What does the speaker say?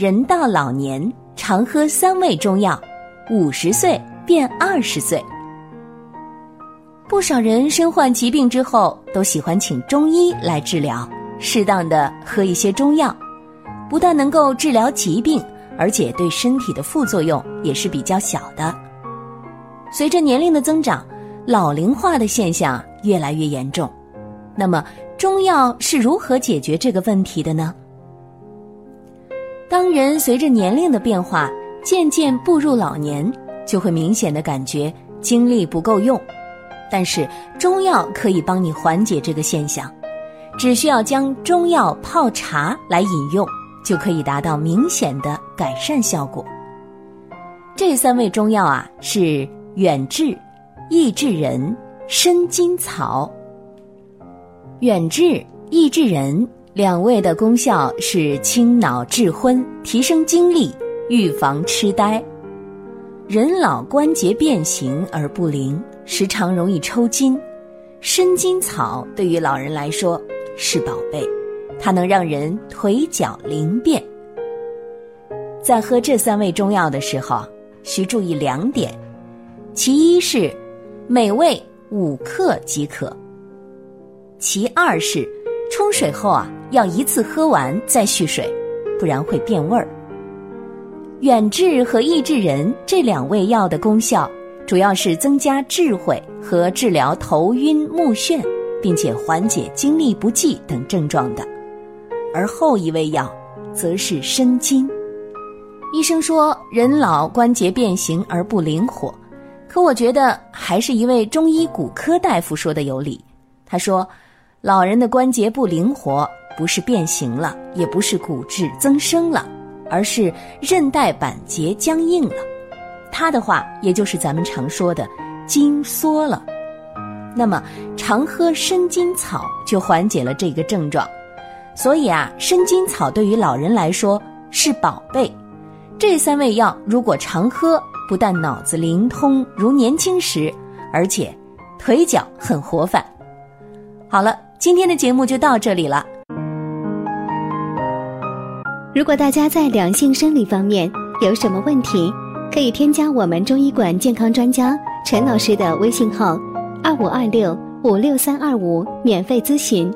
人到老年常喝三味中药，五十岁变二十岁。不少人身患疾病之后，都喜欢请中医来治疗，适当的喝一些中药，不但能够治疗疾病，而且对身体的副作用也是比较小的。随着年龄的增长，老龄化的现象越来越严重。那么，中药是如何解决这个问题的呢？人随着年龄的变化渐渐步入老年，就会明显的感觉精力不够用。但是中药可以帮你缓解这个现象，只需要将中药泡茶来饮用，就可以达到明显的改善效果。这三味中药啊是远志、益智仁、生筋草。远志、益智仁。两味的功效是清脑治昏、提升精力、预防痴呆。人老关节变形而不灵，时常容易抽筋。生筋草对于老人来说是宝贝，它能让人腿脚灵便。在喝这三味中药的时候，需注意两点：其一是每味五克即可；其二是冲水后啊。要一次喝完再续水，不然会变味儿。远志和益智仁这两味药的功效，主要是增加智慧和治疗头晕目眩，并且缓解精力不济等症状的。而后一味药，则是生津。医生说人老关节变形而不灵活，可我觉得还是一位中医骨科大夫说的有理。他说，老人的关节不灵活。不是变形了，也不是骨质增生了，而是韧带板结僵硬了。他的话，也就是咱们常说的筋缩了。那么，常喝生筋草就缓解了这个症状。所以啊，生筋草对于老人来说是宝贝。这三味药如果常喝，不但脑子灵通如年轻时，而且腿脚很活泛。好了，今天的节目就到这里了。如果大家在两性生理方面有什么问题，可以添加我们中医馆健康专家陈老师的微信号：二五二六五六三二五，免费咨询。